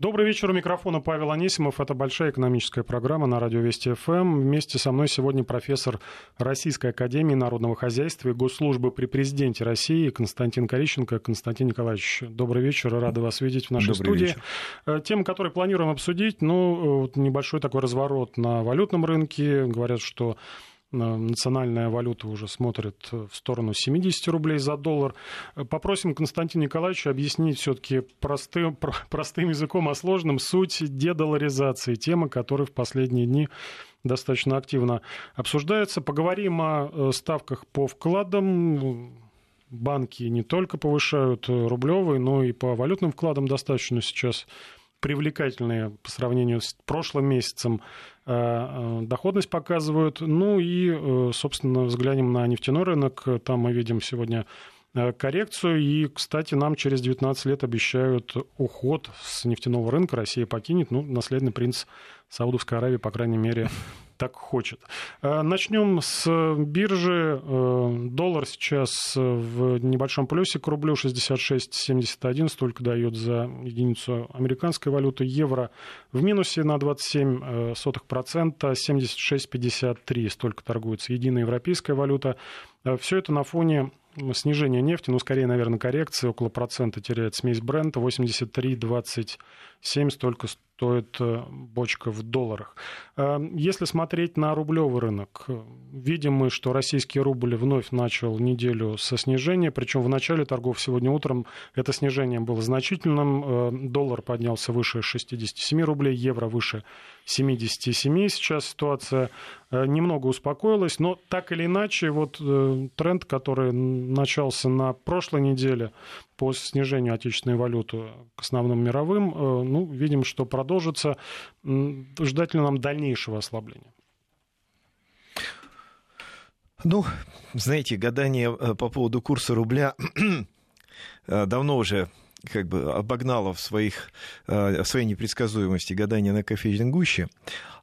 Добрый вечер. У микрофона Павел Анисимов. Это большая экономическая программа на радио Вести ФМ. Вместе со мной сегодня профессор Российской Академии Народного Хозяйства и Госслужбы при Президенте России Константин Корищенко. Константин Николаевич, добрый вечер. Рады вас видеть в нашей добрый студии. Вечер. Э, тема, которую планируем обсудить, ну, небольшой такой разворот на валютном рынке. Говорят, что национальная валюта уже смотрит в сторону 70 рублей за доллар. Попросим Константина Николаевича объяснить все-таки простым, простым языком, а сложным суть дедоларизации, тема, которая в последние дни достаточно активно обсуждается. Поговорим о э, ставках по вкладам. Банки не только повышают рублевые, но и по валютным вкладам достаточно сейчас привлекательные по сравнению с прошлым месяцем э, э, доходность показывают. Ну и, э, собственно, взглянем на нефтяной рынок. Там мы видим сегодня коррекцию. И, кстати, нам через 19 лет обещают уход с нефтяного рынка. Россия покинет. Ну, наследный принц Саудовской Аравии, по крайней мере, так хочет. Э, начнем с биржи. Э, доллар сейчас в небольшом плюсе к рублю 66,71, столько дает за единицу американской валюты. Евро в минусе на 27%, 76,53, столько торгуется единая европейская валюта. Э, Все это на фоне снижения нефти, ну, скорее, наверное, коррекции, около процента теряет смесь бренда, 83,27, столько стоит э, бочка в долларах. Э, если смотреть на рублевый рынок, видим мы, что российский рубль вновь начал неделю со снижения, причем в начале торгов сегодня утром это снижение было значительным. Э, доллар поднялся выше 67 рублей, евро выше 77. Сейчас ситуация немного успокоилась, но так или иначе, вот тренд, который начался на прошлой неделе, по снижению отечественной валюты к основным мировым, э, ну, видим, что продолжится. Ждать ли нам дальнейшего ослабления? Ну, знаете, гадание э, по поводу курса рубля э, давно уже как бы обогнало в, своих, в своей непредсказуемости гадание на кофейном гуще.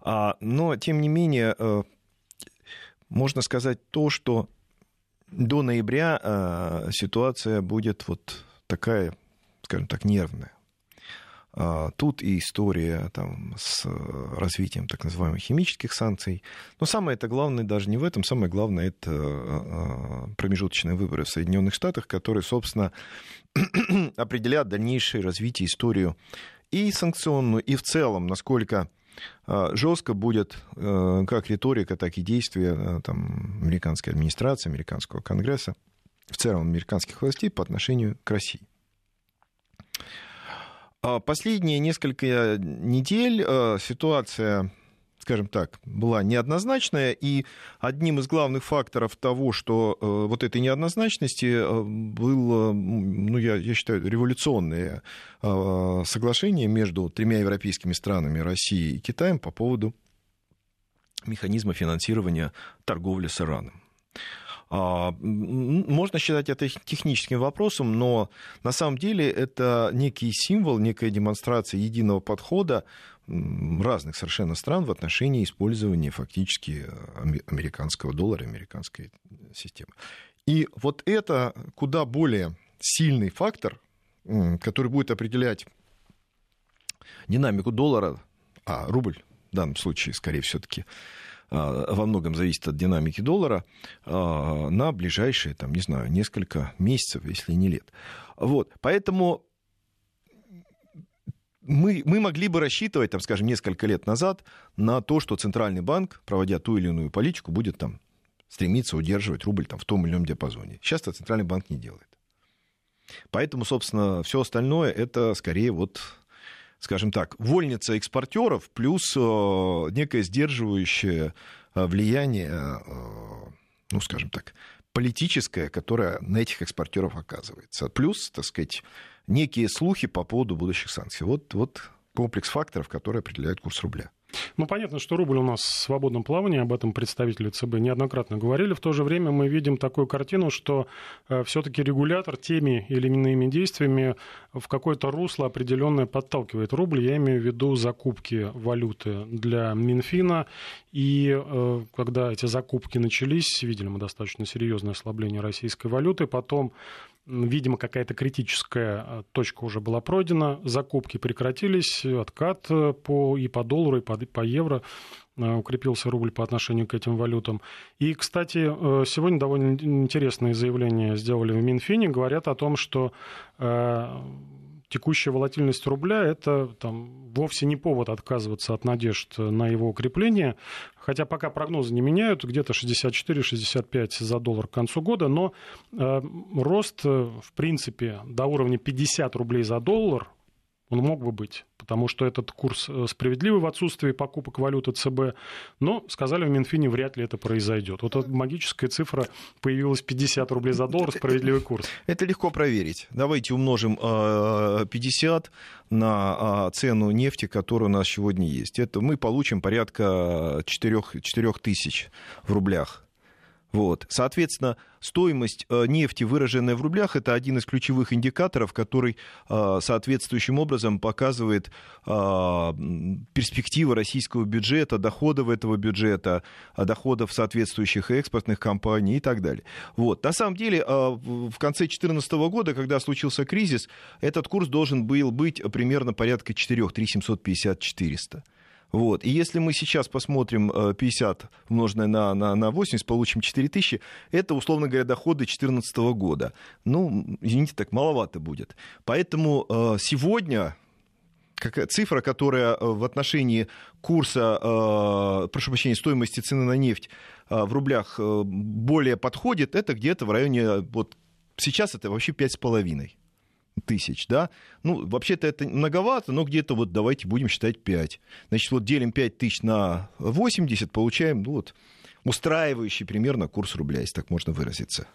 А, но, тем не менее, можно сказать то, что до ноября э, ситуация будет вот такая, скажем так, нервная. А, тут и история там, с развитием так называемых химических санкций. Но самое это главное даже не в этом, самое главное это а, промежуточные выборы в Соединенных Штатах, которые, собственно, определят дальнейшее развитие, историю и санкционную, и в целом, насколько жестко будет э, как риторика, так и действия э, там, американской администрации, американского конгресса, в целом американских властей по отношению к России. А последние несколько недель э, ситуация скажем так, была неоднозначная, и одним из главных факторов того, что э, вот этой неоднозначности э, было, ну, я, я считаю, революционное соглашение между тремя европейскими странами, Россией и Китаем, по поводу механизма финансирования торговли с Ираном. А, можно считать это техническим вопросом, но на самом деле это некий символ, некая демонстрация единого подхода разных совершенно стран в отношении использования фактически э, американского доллара, американской системы. И вот это куда более сильный фактор, который будет определять динамику доллара, а рубль в данном случае, скорее все-таки, во многом зависит от динамики доллара а, на ближайшие, там, не знаю, несколько месяцев, если не лет. Вот. Поэтому мы, мы могли бы рассчитывать, там, скажем, несколько лет назад на то, что Центральный банк, проводя ту или иную политику, будет там стремиться удерживать рубль там, в том или ином диапазоне. Сейчас это Центральный банк не делает. Поэтому, собственно, все остальное это скорее вот скажем так, вольница экспортеров плюс э, некое сдерживающее э, влияние, э, ну, скажем так, политическое, которое на этих экспортеров оказывается. Плюс, так сказать, некие слухи по поводу будущих санкций. Вот, вот комплекс факторов, которые определяют курс рубля. Ну, понятно, что рубль у нас в свободном плавании, об этом представители ЦБ неоднократно говорили. В то же время мы видим такую картину, что э, все-таки регулятор теми или иными действиями в какое-то русло определенное подталкивает рубль. Я имею в виду закупки валюты для Минфина. И э, когда эти закупки начались, видели мы достаточно серьезное ослабление российской валюты. Потом Видимо, какая-то критическая точка уже была пройдена, закупки прекратились, откат по, и по доллару, и по, по евро укрепился рубль по отношению к этим валютам. И, кстати, сегодня довольно интересные заявления сделали в Минфине. Говорят о том, что текущая волатильность рубля – это там, вовсе не повод отказываться от надежд на его укрепление. Хотя пока прогнозы не меняют, где-то 64-65 за доллар к концу года, но э, рост, в принципе, до уровня 50 рублей за доллар он мог бы быть, потому что этот курс э, справедливый в отсутствии покупок валюты ЦБ, но сказали в Минфине, вряд ли это произойдет. Вот эта магическая цифра появилась 50 рублей за доллар, справедливый курс. Это легко проверить. Давайте умножим 50 э, на а, цену нефти, которая у нас сегодня есть. Это мы получим порядка 4, 4 тысяч в рублях. Вот. Соответственно, стоимость э, нефти, выраженная в рублях, это один из ключевых индикаторов, который э, соответствующим образом показывает э, перспективы российского бюджета, доходов этого бюджета, доходов соответствующих экспортных компаний и так далее. Вот. На самом деле, в конце 2014 года, когда случился кризис, этот курс должен был быть примерно порядка 4, 3 750 400. Вот. И если мы сейчас посмотрим 50 э, умноженное на, на, на 80, получим 4 тысячи, это, условно говоря, доходы 2014 года. Ну, извините, так маловато будет. Поэтому э, сегодня какая цифра, которая э, в отношении курса, прошу прощения, стоимости цены на нефть в рублях более подходит, это где-то в районе, вот сейчас это вообще 5,5 тысяч, да, ну, вообще-то это многовато, но где-то вот давайте будем считать 5. Значит, вот делим 5 тысяч на 80, получаем, ну, вот, устраивающий примерно курс рубля, если так можно выразиться.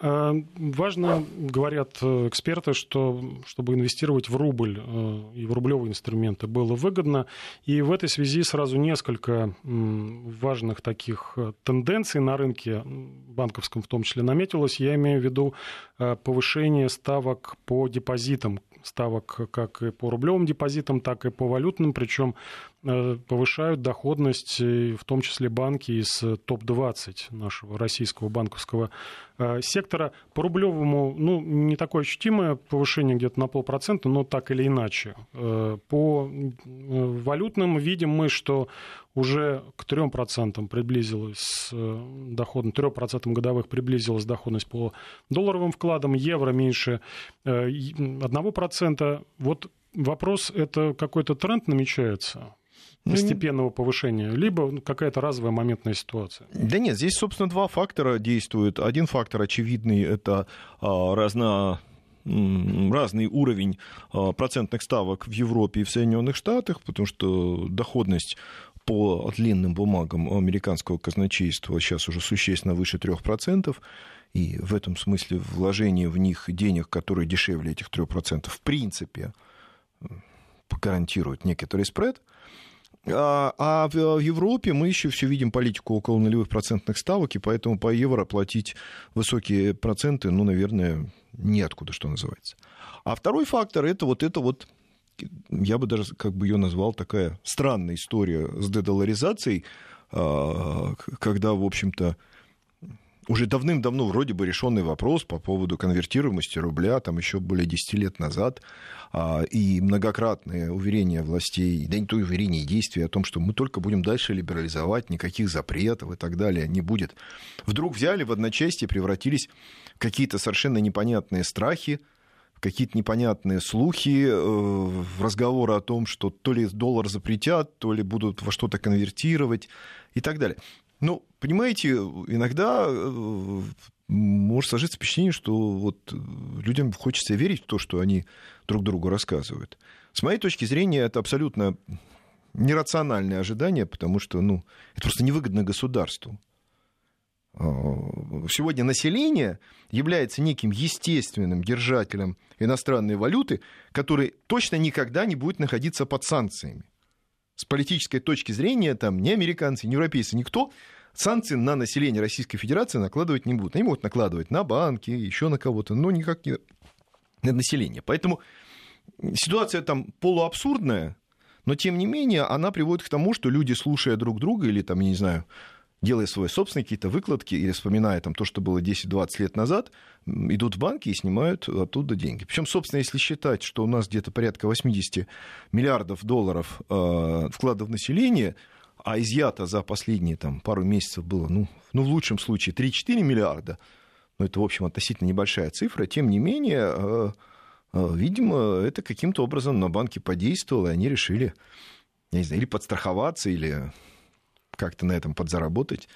Э, важно, говорят э, эксперты, что чтобы инвестировать в рубль э, и в рублевые инструменты было выгодно. И в этой связи сразу несколько важных таких тенденций на рынке банковском в том числе наметилось. Я имею в виду повышение ставок по депозитам ставок как и по рублевым депозитам, так и по валютным, причем повышают доходность, в том числе банки из топ-20 нашего российского банковского э, сектора. По рублевому, ну, не такое ощутимое повышение где-то на полпроцента, но так или иначе. Э, по валютным видим мы, что уже к 3% приблизилась доходность, 3% годовых приблизилась доходность по долларовым вкладам, евро меньше 1%. Вот вопрос, это какой-то тренд намечается? Ну, постепенного повышения, либо какая-то разовая моментная ситуация? Да нет, здесь, собственно, два фактора действуют. Один фактор очевидный – это а, разно разный уровень а, процентных ставок в Европе и в Соединенных Штатах, потому что доходность по длинным бумагам американского казначейства сейчас уже существенно выше 3%, и в этом смысле вложение в них денег, которые дешевле этих 3%, в принципе, гарантирует некоторый спред. А, а в Европе мы еще все видим политику около нулевых процентных ставок, и поэтому по евро платить высокие проценты, ну, наверное, неоткуда, что называется. А второй фактор это вот это вот я бы даже как бы ее назвал такая странная история с дедоларизацией, а, когда, в общем-то, уже давным-давно вроде бы решенный вопрос по поводу конвертируемости рубля, там еще более 10 лет назад, а, и многократные уверения властей, да не то уверения и действия о том, что мы только будем дальше либерализовать, никаких запретов и так далее не будет. Вдруг взяли в одночасье, превратились в какие-то совершенно непонятные страхи, какие-то непонятные слухи, э, разговоры о том, что то ли доллар запретят, то ли будут во что-то конвертировать и так далее. Ну, понимаете, иногда э, может сложиться впечатление, что вот людям хочется верить в то, что они друг другу рассказывают. С моей точки зрения, это абсолютно нерациональное ожидание, потому что ну, это просто невыгодно государству. А, сегодня население является неким естественным держателем иностранной валюты, который точно никогда не будет находиться под санкциями. С политической точки зрения там ни американцы, ни европейцы, никто санкции на население Российской Федерации накладывать не будут. Они могут накладывать на банки, еще на кого-то, но никак не на население. Поэтому ситуация там полуабсурдная, но тем не менее она приводит к тому, что люди, слушая друг друга или там, я не знаю, делая свои собственные какие-то выкладки или вспоминая там, то, что было 10-20 лет назад, идут в банки и снимают оттуда деньги. Причем, собственно, если считать, что у нас где-то порядка 80 миллиардов долларов э, вкладов в население, а изъято за последние там, пару месяцев было, ну, ну в лучшем случае, 3-4 миллиарда, ну, это, в общем, относительно небольшая цифра, тем не менее, э, э, видимо, это каким-то образом на банке подействовало, и они решили, я не знаю, или подстраховаться, или как-то на этом подзаработать.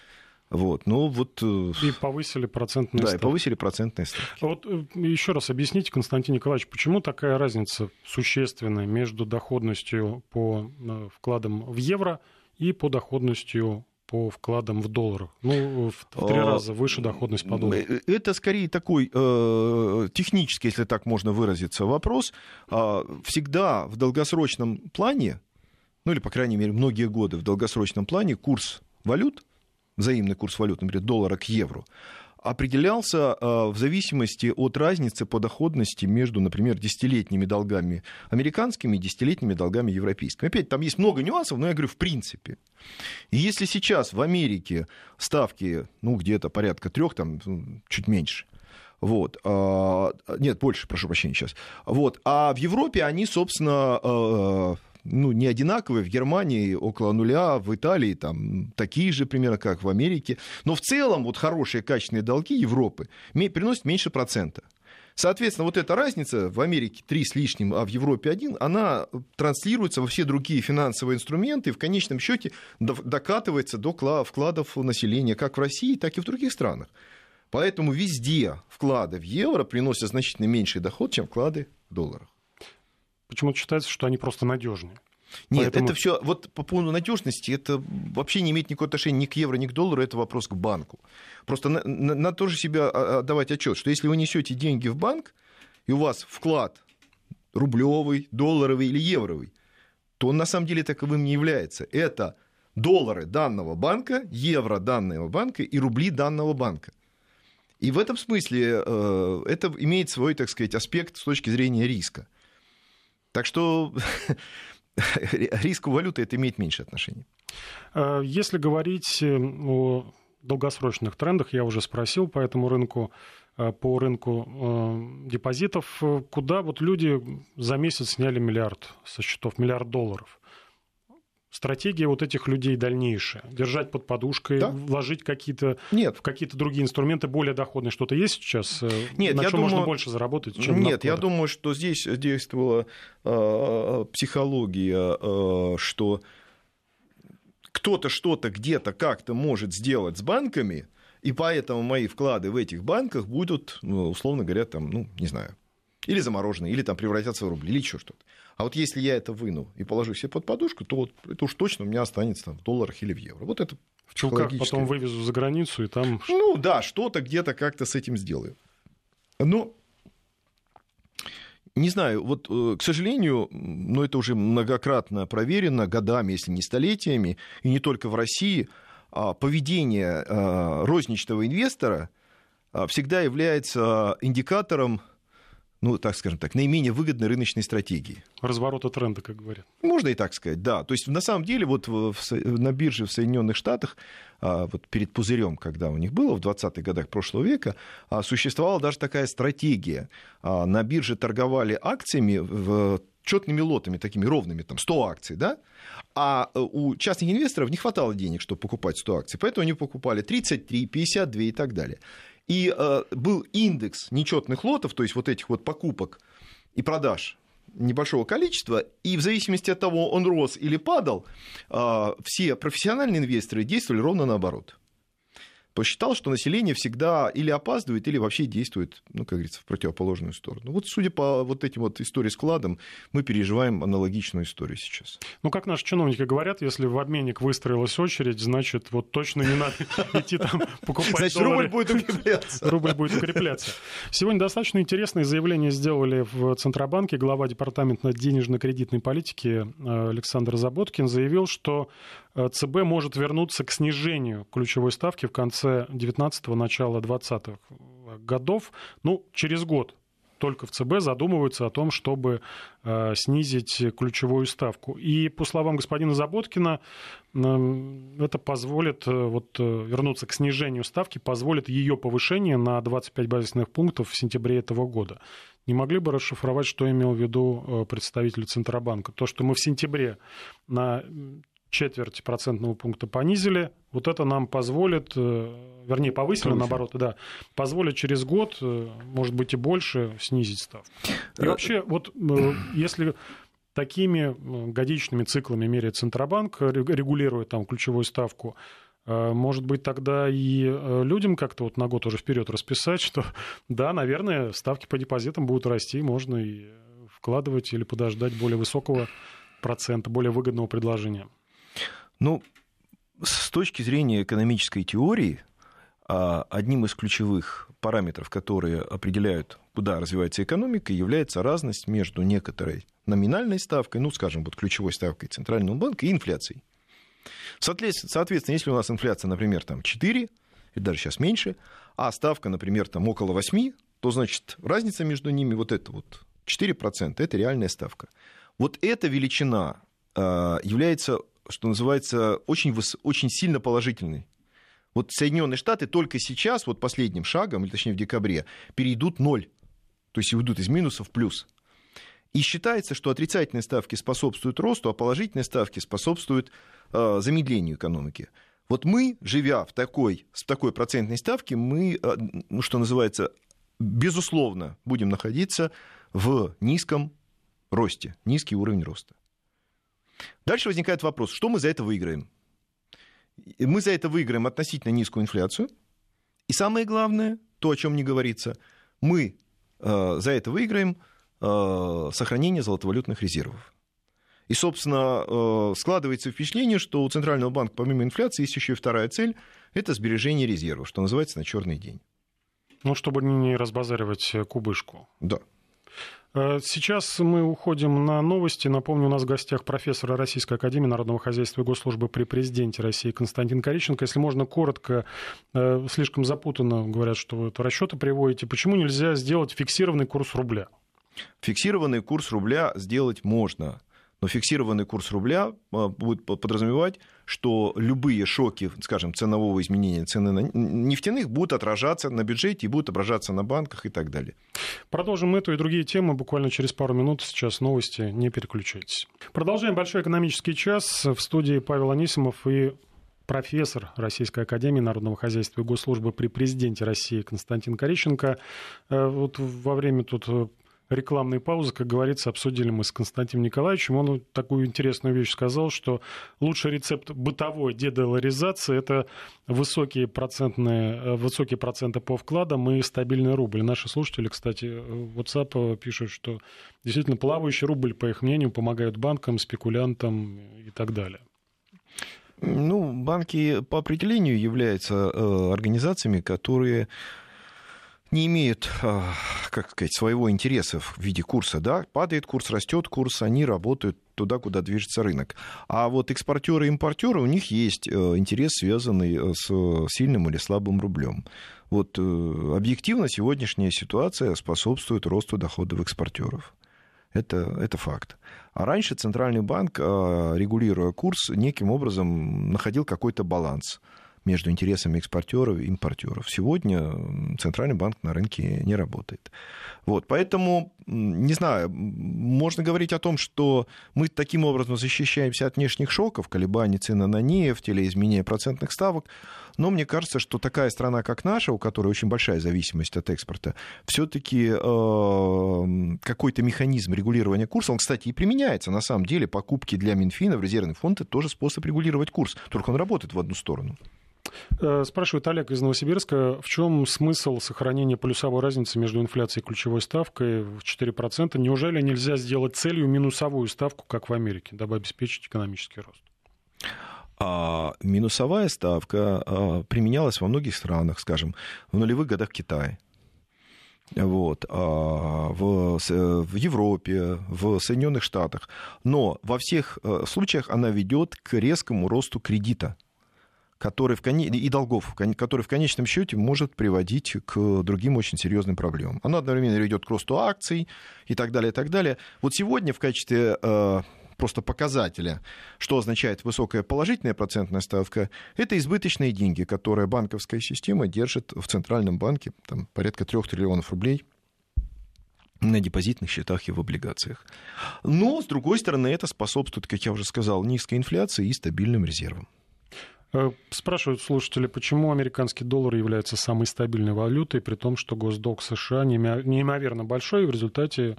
Вот, ну вот... Э, и повысили процентные да, ставки. Да, и повысили процентные ставки. Вот еще раз объясните, Константин Николаевич, почему такая разница существенная между доходностью по вкладам в евро и по доходностью по вкладам в долларах. Ну, в три а, раза выше доходность по доллару. Э, это скорее такой э, технический, если так можно выразиться, вопрос. Э, всегда в долгосрочном плане, ну или, по крайней мере, многие годы в долгосрочном плане курс валют, взаимный курс валют, например, доллара к евро, определялся а, в зависимости от разницы по доходности между, например, десятилетними долгами американскими и десятилетними долгами европейскими. Опять, там есть много нюансов, но я говорю в принципе. И если сейчас в Америке ставки, ну, где-то порядка трех, там, ну, чуть меньше, вот. А, нет, больше, прошу прощения, сейчас. Вот. А в Европе они, собственно, а, ну, не одинаковые. В Германии около нуля, в Италии там такие же примерно, как в Америке. Но в целом вот хорошие качественные долги Европы приносят меньше процента. Соответственно, вот эта разница в Америке 3 с лишним, а в Европе 1, она транслируется во все другие финансовые инструменты и в конечном счете докатывается до вкладов населения как в России, так и в других странах. Поэтому везде вклады в евро приносят значительно меньший доход, чем вклады в долларах почему-то считается, что они просто надежнее. Нет, Поэтому... это все, вот по поводу надежности, это вообще не имеет никакого отношения ни к евро, ни к доллару, это вопрос к банку. Просто надо на, на тоже себе отдавать отчет, что если вы несете деньги в банк, и у вас вклад рублевый, долларовый или евровый, то он на самом деле таковым не является. Это доллары данного банка, евро данного банка и рубли данного банка. И в этом смысле э, это имеет свой, так сказать, аспект с точки зрения риска. Так что риску валюты это имеет меньше отношения. Э, если говорить э, о долгосрочных трендах, я уже спросил по этому рынку, э, по рынку депозитов, куда вот люди за месяц сняли миллиард со счетов, миллиард долларов стратегия вот этих людей дальнейшая? Держать под подушкой, да? вложить какие-то, Нет. в какие-то другие инструменты более доходные? Что-то есть сейчас? Э, Нет, на я чем думаю... можно больше заработать, чем Нет, я думаю, что здесь действовала э, психология, э, что кто-то что-то где-то как-то может сделать с банками, и поэтому мои вклады в этих банках будут, ну, условно говоря, там, ну, не знаю, или замороженные, или там превратятся в рубли, или еще что-то. А вот если я это выну и положу себе под подушку, то вот это уж точно у меня останется там, в долларах или в евро. Вот это в чулках потом вывезу за границу и там... Ну да, что-то где-то как-то с этим сделаю. Но не знаю, вот, э, к сожалению, но это уже многократно проверено годами, если не столетиями, и не только в России, а поведение а, розничного инвестора а, всегда является индикатором ну, так скажем так, наименее выгодной рыночной стратегии. Разворота тренда, как говорят. Можно и так сказать, да. То есть, на самом деле, вот в, на бирже в Соединенных Штатах, а, вот перед пузырем, когда у них было в 20-х годах прошлого века, а, существовала даже такая стратегия. А, на бирже торговали акциями в четными лотами, такими ровными, там 100 акций, да, а э, у частных инвесторов не хватало денег, чтобы покупать 100 акций, поэтому они покупали 33, 52 и так далее. И э, был индекс нечетных лотов, то есть вот этих вот покупок и продаж небольшого количества, и в зависимости от того, он рос или падал, э, все профессиональные инвесторы действовали ровно наоборот посчитал, что население всегда или опаздывает, или вообще действует, ну, как говорится, в противоположную сторону. Вот судя по вот этим вот истории с кладом, мы переживаем аналогичную историю сейчас. Ну, как наши чиновники говорят, если в обменник выстроилась очередь, значит, вот точно не надо идти там покупать Значит, рубль будет укрепляться. Рубль будет укрепляться. Сегодня достаточно интересное заявление сделали в Центробанке. Глава департамента денежно-кредитной политики э, Александр Заботкин заявил, что ЦБ может вернуться к снижению ключевой ставки в конце 19-го, начала 20-х годов, ну, через год только в ЦБ задумываются о том, чтобы снизить ключевую ставку. И по словам господина Заботкина, это позволит вот, вернуться к снижению ставки, позволит ее повышение на 25 базисных пунктов в сентябре этого года. Не могли бы расшифровать, что имел в виду представитель Центробанка? То, что мы в сентябре на четверть процентного пункта понизили. Вот это нам позволит, э, вернее, повысили, Повысили. наоборот, да, позволит через год, э, может быть, и больше снизить ставку. И э, вообще, вот если такими годичными циклами меряет Центробанк, регулирует там ключевую ставку, может быть, тогда и людям как-то вот на год уже вперед расписать, что да, наверное, ставки по депозитам будут расти, можно и вкладывать или подождать более высокого процента, более выгодного предложения. Ну, с точки зрения экономической теории, а, одним из ключевых параметров, которые определяют, куда развивается экономика, является разность между некоторой номинальной ставкой, ну, скажем, вот ключевой ставкой Центрального банка и инфляцией. Соответственно, если у нас инфляция, например, там 4, или даже сейчас меньше, а ставка, например, там около 8, то, значит, разница между ними вот это вот 4%, это реальная ставка. Вот эта величина а, является что называется, очень, очень сильно положительный. Вот Соединенные Штаты только сейчас, вот последним шагом, или точнее в декабре, перейдут ноль. То есть уйдут из минуса в плюс. И считается, что отрицательные ставки способствуют росту, а положительные ставки способствуют э, замедлению экономики. Вот мы, живя в такой, с такой процентной ставке, мы, э, ну, что называется, безусловно, будем находиться в низком росте, низкий уровень роста. Дальше возникает вопрос, что мы за это выиграем? Мы за это выиграем относительно низкую инфляцию. И самое главное, то, о чем не говорится, мы э, за это выиграем э, сохранение золотовалютных резервов. И, собственно, э, складывается впечатление, что у Центрального банка помимо инфляции есть еще и вторая цель – это сбережение резервов, что называется на черный день. Ну, чтобы не разбазаривать кубышку. Да. Э, сейчас мы уходим на новости. Напомню, у нас в гостях профессор Российской Академии Народного Хозяйства и Госслужбы при президенте России Константин Кориченко. Если можно коротко, э, слишком запутанно говорят, что вы это расчеты приводите. Почему нельзя сделать фиксированный курс рубля? Фиксированный курс рубля сделать можно но фиксированный курс рубля а, будет подразумевать, что любые шоки, скажем, ценового изменения цены на нефтяных будут отражаться на бюджете и будут отображаться на банках и так далее. Продолжим эту и другие темы буквально через пару минут. Сейчас новости, не переключайтесь. Продолжаем большой экономический час. В студии Павел Анисимов и профессор Российской Академии Народного Хозяйства и Госслужбы при президенте России Константин Корещенко. Э, вот во время тут рекламной паузы, как говорится, обсудили мы с Константином Николаевичем. Он такую интересную вещь сказал, что лучший рецепт бытовой дедоларизации – это высокие, процентные, э, высокие проценты по вкладам и стабильный рубль. Наши слушатели, кстати, в WhatsApp пишут, что действительно плавающий рубль, по их мнению, помогает банкам, спекулянтам и так далее. Ну, банки по определению являются э, организациями, которые не имеют, а, как сказать, своего интереса в виде курса, да, падает курс, растет курс, они работают туда, куда движется рынок. А вот экспортеры и импортеры, у них есть э, интерес, связанный э, с сильным или слабым рублем. Вот э, объективно сегодняшняя ситуация способствует росту доходов экспортеров. Это, это факт. А раньше Центральный банк, регулируя курс, неким образом находил какой-то баланс между интересами экспортеров и импортеров. Сегодня Центральный банк на рынке не работает. Вот, поэтому, не знаю, можно говорить о том, что мы таким образом защищаемся от внешних шоков, колебаний цены на нефть или изменения процентных ставок, но мне кажется, что такая страна, как наша, у которой очень большая зависимость от экспорта, все-таки э, какой-то механизм регулирования курса, он, кстати, и применяется. На самом деле покупки для Минфина в резервный фонд это тоже способ регулировать курс, только он работает в одну сторону. Э, спрашивает Олег из Новосибирска, в чем смысл сохранения полюсовой разницы между инфляцией и ключевой ставкой в 4%? Неужели нельзя сделать целью минусовую ставку, как в Америке, дабы обеспечить экономический рост? А минусовая ставка а, применялась во многих странах, скажем, в нулевых годах Китая. Вот, а в, в Европе, в Соединенных Штатах. Но во всех э, случаях она ведет к резкому росту кредита который в коне... и долгов, который в конечном счете может приводить к другим очень серьезным проблемам. Оно одновременно ведет к росту акций и так далее, и так далее. Вот сегодня в качестве э, просто показателя, что означает высокая положительная процентная ставка, это избыточные деньги, которые банковская система держит в Центральном банке, там порядка 3 триллионов рублей на депозитных счетах и в облигациях. Но, с другой стороны, это способствует, как я уже сказал, низкой инфляции и стабильным резервам. Э, спрашивают слушатели, почему американский доллар является самой стабильной валютой, при том, что госдолг США неимоверно большой, и в результате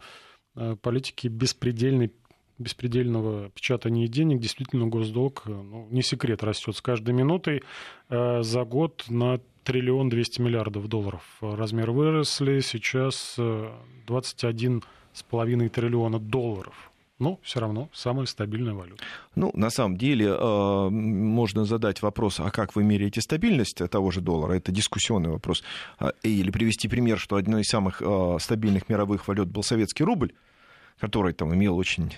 э, политики беспредельной беспредельного печатания денег, действительно госдолг, э, ну, не секрет, растет с каждой минутой. За год на триллион двести миллиардов долларов размер выросли, сейчас 21,5 триллиона долларов но все равно самая стабильная валюта. Ну, на самом деле, э, можно задать вопрос, а как вы меряете стабильность того же доллара? Это дискуссионный вопрос. А, или привести пример, что одной из самых э, стабильных мировых валют был советский рубль, который там имел очень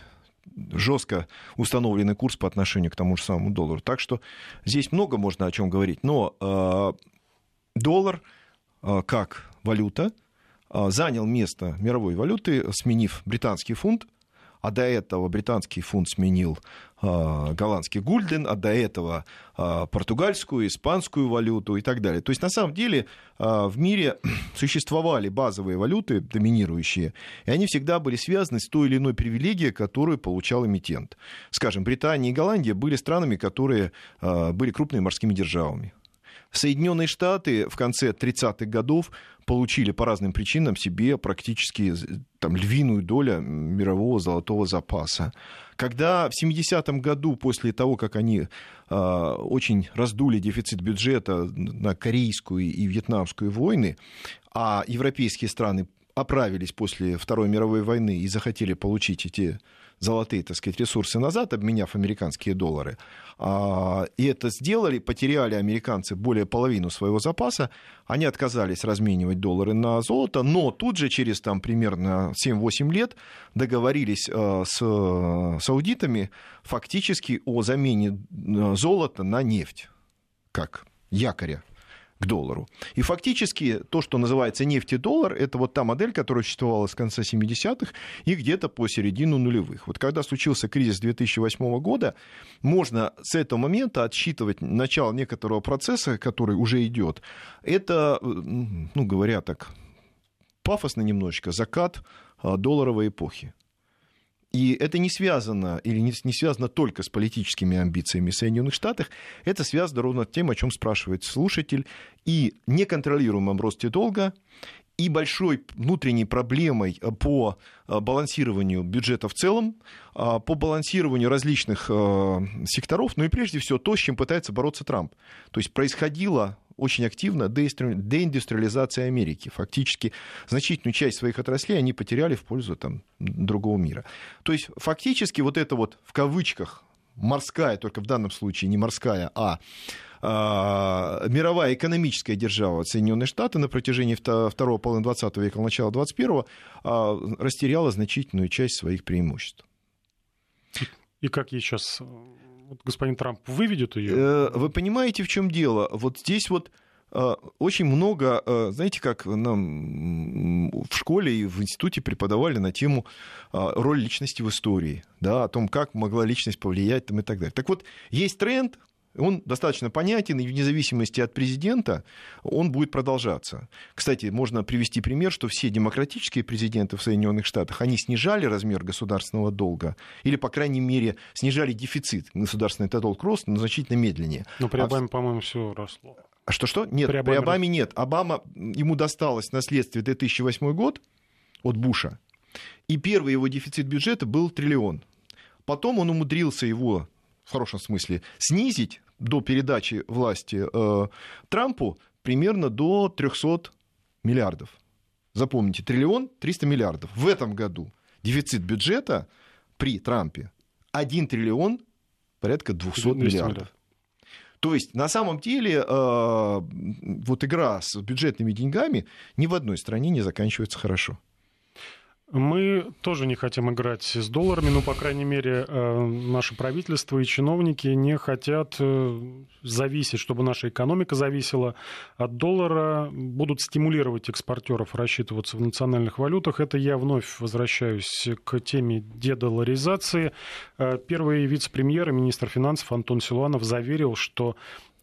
жестко установленный курс по отношению к тому же самому доллару. Так что здесь много можно о чем говорить. Но доллар как валюта занял место мировой валюты, сменив британский фунт, а до этого британский фунт сменил э, голландский гульден, а до этого э, португальскую, испанскую валюту и так далее. То есть, на самом деле, э, в мире существовали базовые валюты, доминирующие, и они всегда были связаны с той или иной привилегией, которую получал эмитент. Скажем, Британия и Голландия были странами, которые были крупными морскими державами. Соединенные Штаты в конце 30-х годов получили по разным причинам себе практически там, львиную долю мирового золотого запаса. Когда в 70-м году, после того, как они э, очень раздули дефицит бюджета на корейскую и вьетнамскую войны, а европейские страны оправились после Второй мировой войны и захотели получить эти золотые, так сказать, ресурсы назад, обменяв американские доллары. А, и это сделали, потеряли американцы более половину своего запаса. Они отказались разменивать доллары на золото, но тут же через там, примерно 7-8 лет договорились а, с саудитами фактически о замене а, золота на нефть как якоря к доллару. И фактически то, что называется нефть-доллар, это вот та модель, которая существовала с конца 70-х и где-то по середину нулевых. Вот когда случился кризис 2008 года, можно с этого момента отсчитывать начало некоторого процесса, который уже идет. Это, ну говоря так, пафосно немножечко, закат а, долларовой эпохи. И это не связано, или не, не связано только с политическими амбициями Соединенных Штатов, это связано ровно с тем, о чем спрашивает слушатель, и неконтролируемом росте долга, и большой внутренней проблемой по э, балансированию бюджета в целом, э, по балансированию различных э, секторов, ну и прежде всего то, с чем пытается бороться Трамп. То есть происходило очень активно деиндустриализация Америки. Фактически значительную часть своих отраслей они потеряли в пользу там, другого мира. То есть фактически вот это вот в кавычках морская, только в данном случае не морская, а а, мировая экономическая держава Соединенные Штаты на протяжении второго половины 20 века, начала 21-го а, растеряла значительную часть своих преимуществ. И как ей сейчас вот господин Трамп выведет ее? Э, вы понимаете, в чем дело? Вот здесь вот э, очень много, э, знаете, как нам в школе и в институте преподавали на тему роль личности в истории, да, о том, как могла личность повлиять там, и так далее. Так вот, есть тренд, он достаточно понятен, и вне зависимости от президента он будет продолжаться. Кстати, можно привести пример, что все демократические президенты в Соединенных Штатах, они снижали размер государственного долга, или, по крайней мере, снижали дефицит. Государственный долг рос, но значительно медленнее. Но при а Обаме, а... по-моему, все росло. А что-что? Нет, при Обаме... при Обаме нет. Обама, ему досталось наследствие 2008 год от Буша, и первый его дефицит бюджета был триллион. Потом он умудрился его в хорошем смысле снизить до передачи власти э, Трампу примерно до 300 миллиардов. Запомните, триллион 300 миллиардов. В этом году дефицит бюджета при Трампе 1 триллион порядка 200 миллиардов. То есть, на самом деле, э, вот игра с бюджетными деньгами ни в одной стране не заканчивается хорошо. Мы тоже не хотим играть с долларами, но, по крайней мере, э, наше правительство и чиновники не хотят э, зависеть, чтобы наша экономика зависела от доллара, будут стимулировать экспортеров рассчитываться в национальных валютах. Это я вновь возвращаюсь к теме дедоларизации. Э, первый вице-премьер и министр финансов Антон Силуанов заверил, что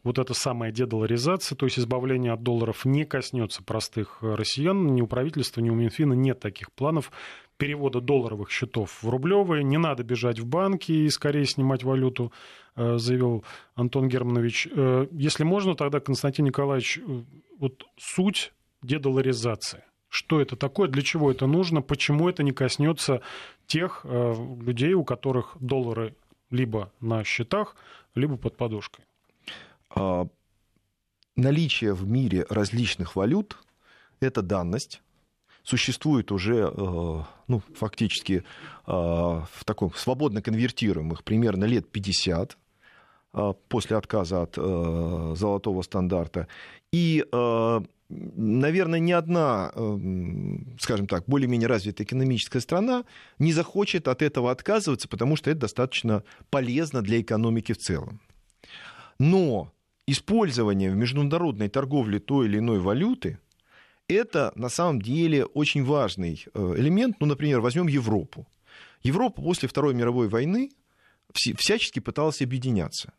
вот эта самая дедоларизация, то есть избавление от долларов, не коснется простых россиян. Ни у правительства, ни у Минфина нет таких планов перевода долларовых счетов в рублевые. Не надо бежать в банки и скорее снимать валюту, э, заявил Антон Германович. Э, если можно, тогда, Константин Николаевич, э, вот суть дедоларизации. Что это такое, для чего это нужно, почему это не коснется тех людей, у которых доллары либо на счетах, либо под подушкой? А, наличие в мире различных валют – это данность. Существует уже э, ну, фактически э, в таком свободно конвертируемых примерно лет 50 э, после отказа от золотого стандарта. И наверное, ни одна, скажем так, более-менее развитая экономическая страна не захочет от этого отказываться, потому что это достаточно полезно для экономики в целом. Но использование в международной торговле той или иной валюты это на самом деле очень важный э, элемент. Ну, например, возьмем Европу. Европа после Второй мировой войны всячески пыталась объединяться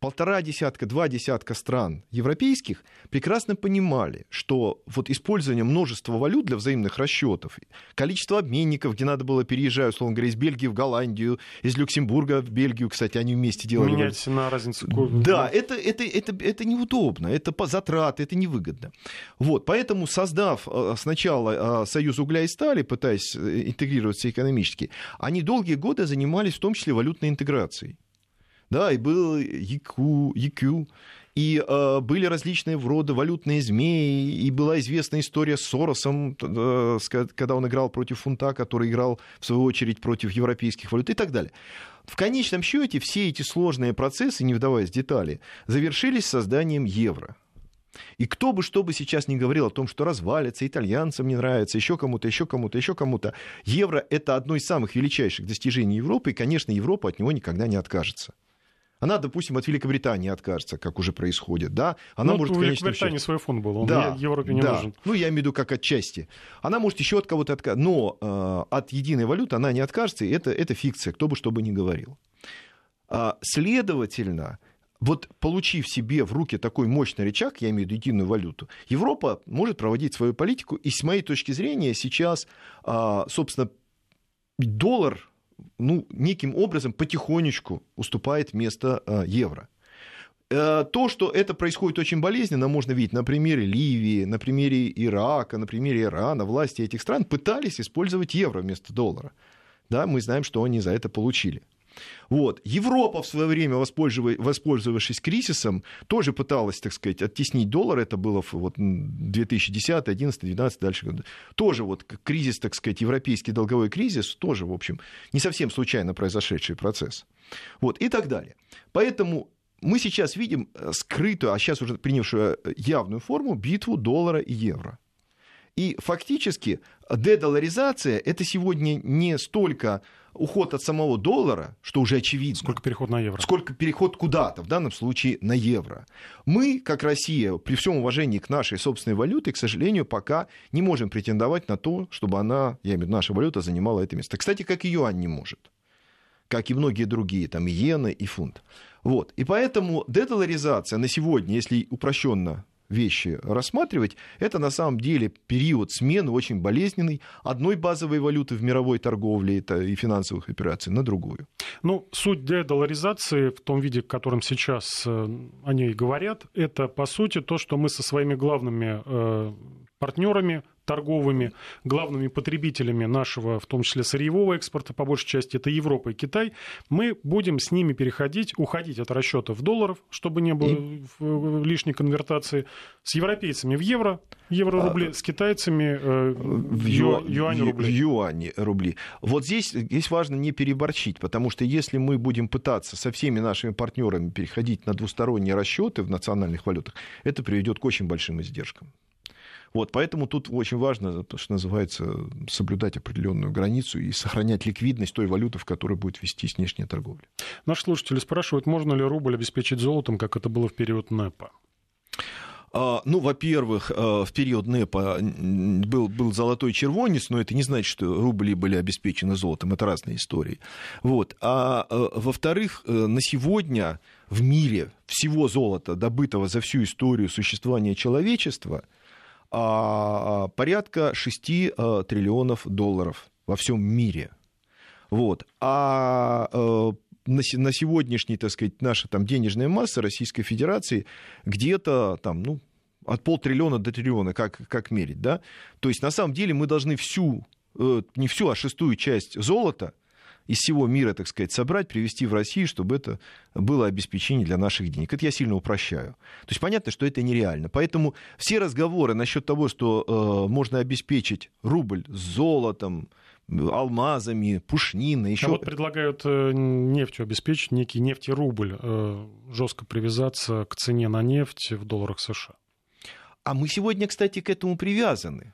полтора десятка, два десятка стран европейских прекрасно понимали, что вот использование множества валют для взаимных расчетов, количество обменников, где надо было переезжать, условно говоря, из Бельгии в Голландию, из Люксембурга в Бельгию, кстати, они вместе делали. Менять на разницу. Да, это, это, это, это неудобно, это по затраты, это невыгодно. Вот, поэтому, создав э, сначала э, Союз угля и стали, пытаясь э, интегрироваться экономически, они долгие годы занимались в том числе валютной интеграцией да, и был EQ, EQ и э, были различные вроде валютные змеи, и была известная история с Соросом, э, когда он играл против фунта, который играл, в свою очередь, против европейских валют и так далее. В конечном счете все эти сложные процессы, не вдаваясь в детали, завершились созданием евро. И кто бы что бы сейчас не говорил о том, что развалится, итальянцам не нравится, еще кому-то, еще кому-то, еще кому-то, евро это одно из самых величайших достижений Европы, и, конечно, Европа от него никогда не откажется. Она, допустим, от Великобритании откажется, как уже происходит, да? Она ну, может, у Великобритании свой фонд был, он да, Европе не да. нужен. Ну, я имею в виду как отчасти. Она может еще от кого-то отказаться, но э, от единой валюты она не откажется, и это, это фикция, кто бы что бы ни говорил. А, следовательно, вот получив себе в руки такой мощный рычаг, я имею в виду единую валюту, Европа может проводить свою политику, и с моей точки зрения сейчас, а, собственно, доллар ну, неким образом потихонечку уступает место э, евро. Э, то, что это происходит очень болезненно, можно видеть на примере Ливии, на примере Ирака, на примере Ирана. Власти этих стран пытались использовать евро вместо доллара. Да, мы знаем, что они за это получили. Вот. Европа в свое время, воспользовавшись кризисом, тоже пыталась, так сказать, оттеснить доллар. Это было в вот, 2010, 2011, 2012, дальше. Тоже вот кризис, так сказать, европейский долговой кризис, тоже, в общем, не совсем случайно произошедший процесс. Вот, и так далее. Поэтому мы сейчас видим э, скрытую, а сейчас уже принявшую э, явную форму, битву доллара и евро. И фактически дедоларизация – это сегодня не столько уход от самого доллара, что уже очевидно. Сколько переход на евро. Сколько переход куда-то, в данном случае на евро. Мы, как Россия, при всем уважении к нашей собственной валюте, к сожалению, пока не можем претендовать на то, чтобы она, я имею в виду, наша валюта занимала это место. Кстати, как и юань не может. Как и многие другие, там и иена, и фунт. Вот. И поэтому дедоларизация на сегодня, если упрощенно вещи рассматривать, это на самом деле период смены очень болезненный одной базовой валюты в мировой торговле и финансовых операций на другую. Ну, суть дедоларизации в том виде, в котором сейчас э, о ней говорят, это, по сути, то, что мы со своими главными э, партнерами торговыми, главными потребителями нашего, в том числе сырьевого экспорта, по большей части это Европа и Китай, мы будем с ними переходить, уходить от расчетов в долларов, чтобы не было и... лишней конвертации, с европейцами в евро, евро-рубли, а... с китайцами э, в ю... юань-рубли. В юань-рубли. Вот здесь, здесь важно не переборчить, потому что если мы будем пытаться со всеми нашими партнерами переходить на двусторонние расчеты в национальных валютах, это приведет к очень большим издержкам. Вот, поэтому тут очень важно, что называется, соблюдать определенную границу и сохранять ликвидность той валюты, в которой будет вестись внешняя торговля. Наши слушатели спрашивают, можно ли рубль обеспечить золотом, как это было в период НЭПа? А, ну, во-первых, а, в период НЭПа был, был золотой червонец, но это не значит, что рубли были обеспечены золотом. Это разные истории. Вот. А, а во-вторых, э, на сегодня в мире всего золота, добытого за всю историю существования человечества – порядка 6 а, триллионов долларов во всем мире. Вот. А на, на сегодняшний, так сказать, наша там денежная масса Российской Федерации где-то там, ну, от полтриллиона до триллиона, как, как мерить, да? То есть, на самом деле, мы должны всю, э, не всю, а шестую часть золота – из всего мира, так сказать, собрать, привезти в Россию, чтобы это было обеспечение для наших денег. Это я сильно упрощаю. То есть понятно, что это нереально. Поэтому все разговоры насчет того, что э, можно обеспечить рубль золотом, алмазами, пушниной, еще... А вот предлагают э, нефтью обеспечить некий нефтерубль, э, жестко привязаться к цене на нефть в долларах США. А мы сегодня, кстати, к этому привязаны.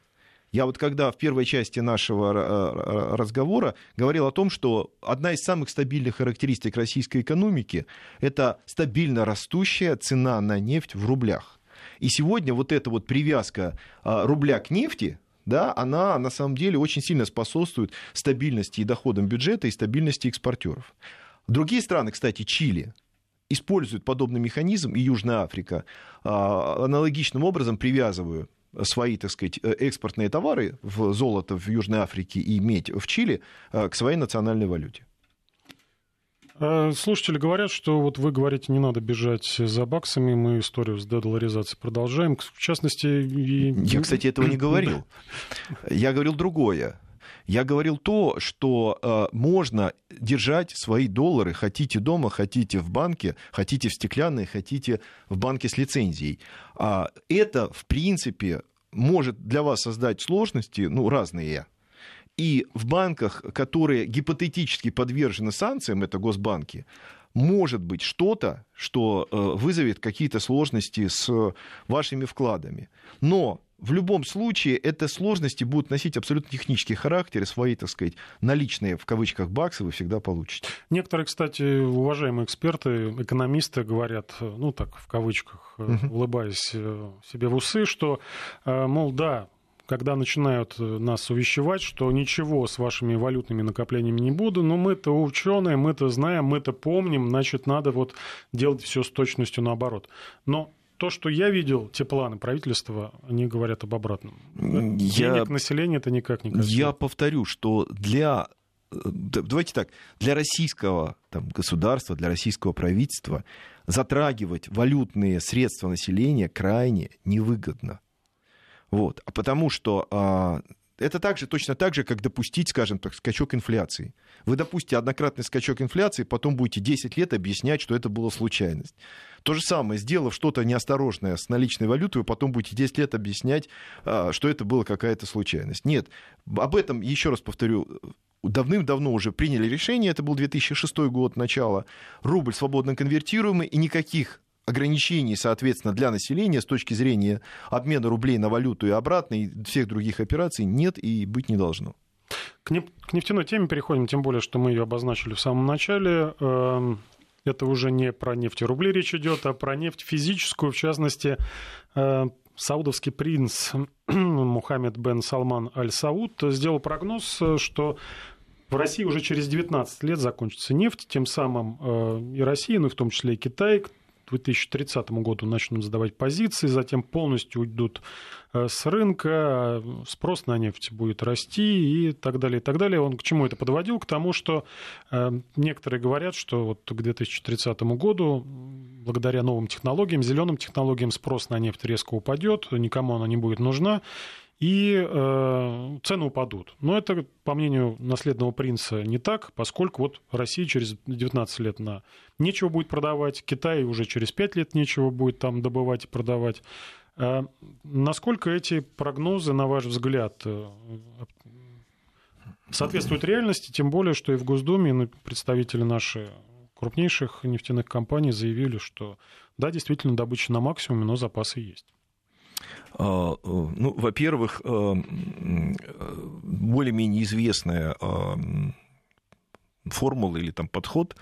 Я вот когда в первой части нашего разговора говорил о том, что одна из самых стабильных характеристик российской экономики – это стабильно растущая цена на нефть в рублях. И сегодня вот эта вот привязка а, рубля к нефти, да, она на самом деле очень сильно способствует стабильности и доходам бюджета и стабильности экспортеров. Другие страны, кстати, Чили, используют подобный механизм, и Южная Африка, а, аналогичным образом привязывают свои, так сказать, э, экспортные товары в золото в Южной Африке и медь в Чили э, к своей национальной валюте. Э, слушатели говорят, что вот вы говорите, не надо бежать за баксами, мы историю с дедоларизацией продолжаем. В частности... И... Я, кстати, этого не говорил. Я говорил другое. Я говорил то, что э, можно держать свои доллары, хотите дома, хотите в банке, хотите в стеклянной, хотите в банке с лицензией. А это, в принципе, может для вас создать сложности, ну, разные. И в банках, которые гипотетически подвержены санкциям, это госбанки, может быть что-то, что э, вызовет какие-то сложности с вашими вкладами. Но в любом случае это сложности будут носить абсолютно технический характер, и свои, так сказать, наличные, в кавычках, баксы вы всегда получите. Некоторые, кстати, уважаемые эксперты, экономисты говорят, ну так, в кавычках, uh улыбаясь э, себе в усы, что, э, мол, да, когда начинают нас увещевать, что ничего с вашими валютными накоплениями не буду, но мы-то ученые, мы-то знаем, мы-то помним, значит, надо вот делать все с точностью наоборот. Но то, что я видел, те планы правительства, они говорят об обратном. Я, Денег населения это никак не касается. Я повторю, что для э, давайте так, для российского там, государства, для российского правительства затрагивать валютные средства населения крайне невыгодно. Вот. А потому что а, это также, точно так же, как допустить, скажем так, скачок инфляции. Вы допустите однократный скачок инфляции, потом будете 10 лет объяснять, что это была случайность. То же самое, сделав что-то неосторожное с наличной валютой, вы потом будете 10 лет объяснять, а, что это была какая-то случайность. Нет, об этом, еще раз повторю, давным-давно уже приняли решение, это был 2006 год, начало, рубль свободно конвертируемый, и никаких ограничений, соответственно, для населения с точки зрения обмена рублей на валюту и обратно, и всех других операций нет и быть не должно. К нефтяной теме переходим, тем более, что мы ее обозначили в самом начале. Эм, это уже не про нефть и рубли речь идет, а про нефть физическую, в частности, э, саудовский принц Мухаммед бен Салман Аль-Сауд сделал прогноз, что в России уже через 19 лет закончится нефть, тем самым э, и Россия, ну и в том числе и Китай, 2030 году начнут сдавать позиции, затем полностью уйдут э, с рынка, спрос на нефть будет расти и так далее, и так далее. Он к чему это подводил? К тому, что э, некоторые говорят, что вот к 2030 году благодаря новым технологиям, зеленым технологиям спрос на нефть резко упадет, никому она не будет нужна, и э, цены упадут. Но это, по мнению наследного принца, не так, поскольку вот Россия через 19 лет на нечего будет продавать, Китай уже через 5 лет нечего будет там добывать и продавать. Э, насколько эти прогнозы, на ваш взгляд, э, соответствуют реальности, тем более, что и в Госдуме представители наши крупнейших нефтяных компаний заявили, что да, действительно, добыча на максимуме, но запасы есть. А, ну, во-первых, более-менее известная формула или там подход,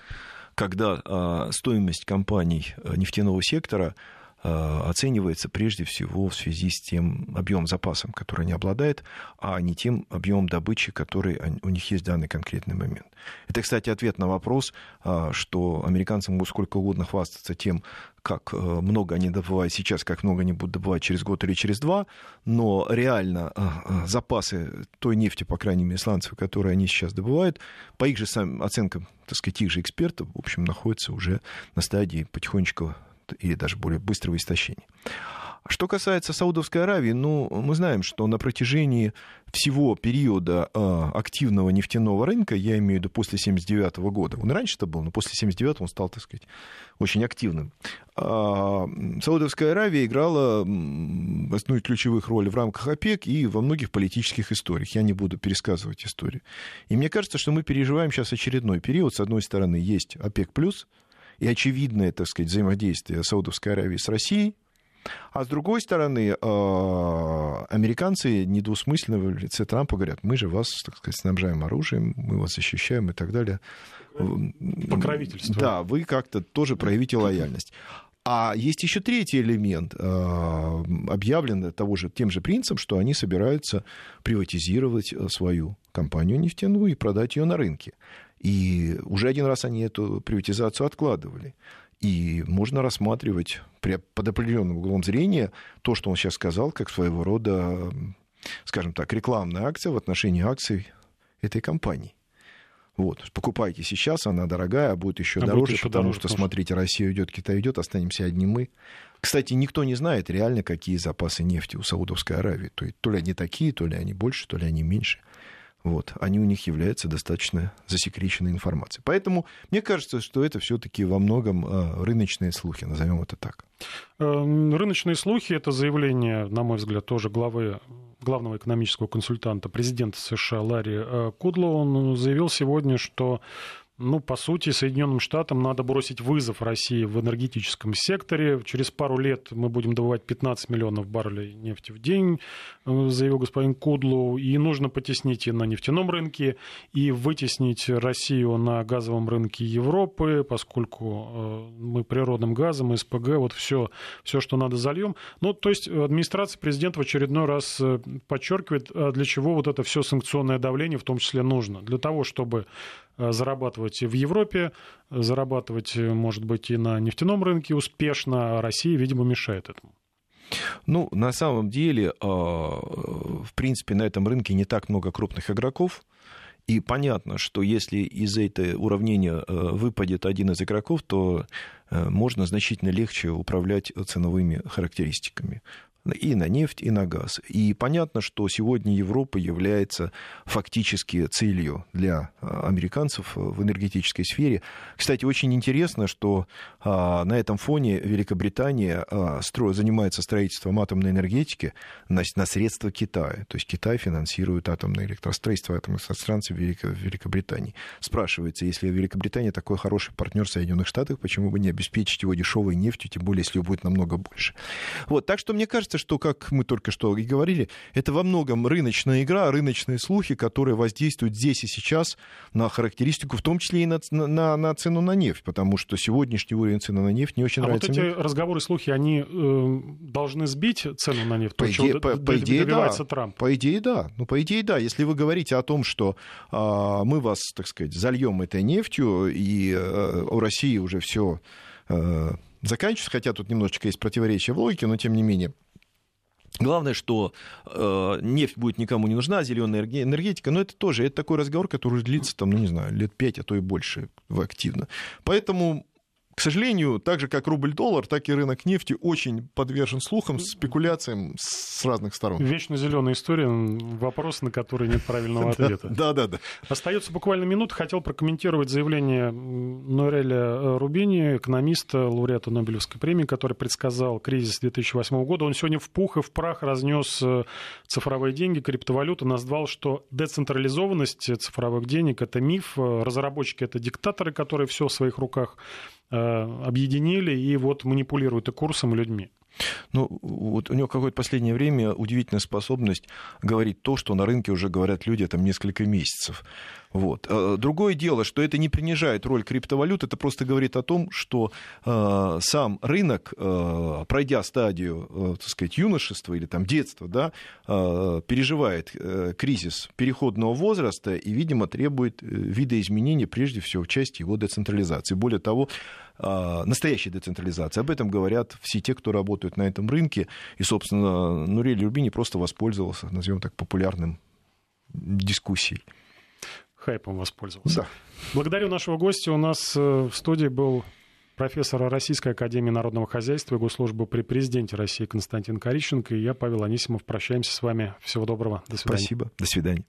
когда стоимость компаний нефтяного сектора Э, оценивается прежде всего в связи с тем объемом запасом, который они обладают, а не тем объемом добычи, который у них есть в данный конкретный момент. Это, кстати, ответ на вопрос, э, что американцы могут сколько угодно хвастаться тем, как э, много они добывают сейчас, как много они будут добывать через год или через два, но реально запасы той нефти, по крайней мере, сланцевой, которые они сейчас добывают, по их же оценкам, так сказать, их же экспертов, в общем, находятся уже на стадии потихонечку или даже более быстрого истощения. Что касается Саудовской Аравии, ну, мы знаем, что на протяжении всего периода э, активного нефтяного рынка, я имею в виду после 79 года, он раньше это был, но после 79 он стал, так сказать, очень активным. Э, Саудовская Аравия играла одну из ключевых ролей в рамках ОПЕК и во многих политических историях. Я не буду пересказывать историю. И мне кажется, что мы переживаем сейчас очередной период. С одной стороны, есть ОПЕК+, и очевидное, так сказать, взаимодействие Саудовской Аравии с Россией, а с другой стороны, а, американцы недвусмысленно в лице Трампа говорят, мы же вас, так сказать, снабжаем оружием, мы вас защищаем и так далее. Покровительство. Да, вы как-то тоже проявите лояльность. А есть еще третий элемент, а, объявлен того же, тем же принципом, что они собираются приватизировать свою компанию нефтяную и продать ее на рынке. И уже один раз они эту приватизацию откладывали. И можно рассматривать под определенным углом зрения то, что он сейчас сказал, как своего рода, скажем так, рекламная акция в отношении акций этой компании. Вот, покупайте сейчас, она дорогая, а будет еще а дороже, будет еще потому дороже, что, потому смотрите, Россия идет, Китай идет, останемся одни мы. Кстати, никто не знает реально, какие запасы нефти у Саудовской Аравии. То, есть, то ли они такие, то ли они больше, то ли они меньше вот, они у них являются достаточно засекреченной информацией. Поэтому мне кажется, что это все-таки во многом а, рыночные слухи, назовем это так. Эм, рыночные слухи это заявление, на мой взгляд, тоже главы главного экономического консультанта президента США Ларри э, Кудло. Он заявил сегодня, что ну, по сути, Соединенным Штатам надо бросить вызов России в энергетическом секторе. Через пару лет мы будем добывать 15 миллионов баррелей нефти в день, э, заявил господин Кудлу. И нужно потеснить и на нефтяном рынке, и вытеснить Россию на газовом рынке Европы, поскольку э, мы природным газом, СПГ, вот все, все, что надо, зальем. Ну, то есть администрация президента в очередной раз э, подчеркивает, для чего вот это все санкционное давление в том числе нужно. Для того, чтобы зарабатывать в Европе, зарабатывать, э, может быть, и на нефтяном рынке успешно, а Россия, видимо, мешает этому. Ну, на самом деле, а, в принципе, на этом рынке не так много крупных игроков. И понятно, что если из этого уравнения э, выпадет один из игроков, то можно значительно легче управлять ценовыми характеристиками и на нефть, и на газ. И понятно, что сегодня Европа является фактически целью для а, американцев в энергетической сфере. Кстати, очень интересно, что а, на этом фоне Великобритания а, занимается строительством атомной энергетики на, средства Китая. То есть Китай финансирует атомное электростроительство атомных станций в Великобритании. Спрашивается, если Великобритания такой хороший партнер Соединенных Штатов, почему бы не обеспечить его дешевой нефтью, тем более, если ее будет намного больше. Вот, так что мне кажется, кажется, что, как мы только что и говорили, это во многом рыночная игра, рыночные слухи, которые воздействуют здесь и сейчас на характеристику, в том числе и на, на, на цену на нефть, потому что сегодняшний уровень цены на нефть не очень а нравится. вот эти разговоры, слухи, они э, должны сбить цену на нефть? По то, идее, по, по идее да. Трамп? По идее, да. Ну, по идее, да. Если вы говорите о том, что э, мы вас, так сказать, зальем этой нефтью, и э, у России уже все э, заканчивается, хотя тут немножечко есть противоречие в логике, но тем не менее, Главное, что э, нефть будет никому не нужна, зеленая энергетика, но это тоже это такой разговор, который длится там, ну не знаю, лет пять, а то и больше активно. Поэтому к сожалению, так же как рубль-доллар, так и рынок нефти очень подвержен слухам, спекуляциям с разных сторон. Вечно зеленая история, вопрос, на который нет правильного ответа. Да, да, да. Остается буквально минута. Хотел прокомментировать заявление Нореля э, Рубини, экономиста, лауреата Нобелевской премии, который предсказал кризис 2008 года. Он сегодня в пух и в прах разнес э, цифровые деньги, криптовалюту, назвал, что децентрализованность цифровых денег – это миф, э, разработчики – это диктаторы, которые все в своих руках объединили и вот манипулируют и курсом, и людьми. Ну, вот у него какое-то последнее время удивительная способность говорить то, что на рынке уже говорят люди там несколько месяцев. Вот. А, другое дело, что это не принижает роль криптовалют, это просто говорит о том, что э, сам рынок, э, пройдя стадию, э, так сказать, юношества или там детства, да, э, переживает э, кризис переходного возраста и, видимо, требует видоизменения, прежде всего, в части его децентрализации. Более того, настоящей децентрализации. Об этом говорят все те, кто работают на этом рынке. И, собственно, Нурель Любини просто воспользовался, назовем так, популярным дискуссией хайпом воспользовался. Да. Благодарю нашего гостя. У нас э, в студии был профессор Российской Академии Народного Хозяйства и Госслужбы при президенте России Константин Корищенко и я, Павел Анисимов. Прощаемся с вами. Всего доброго. До свидания. Спасибо. До свидания.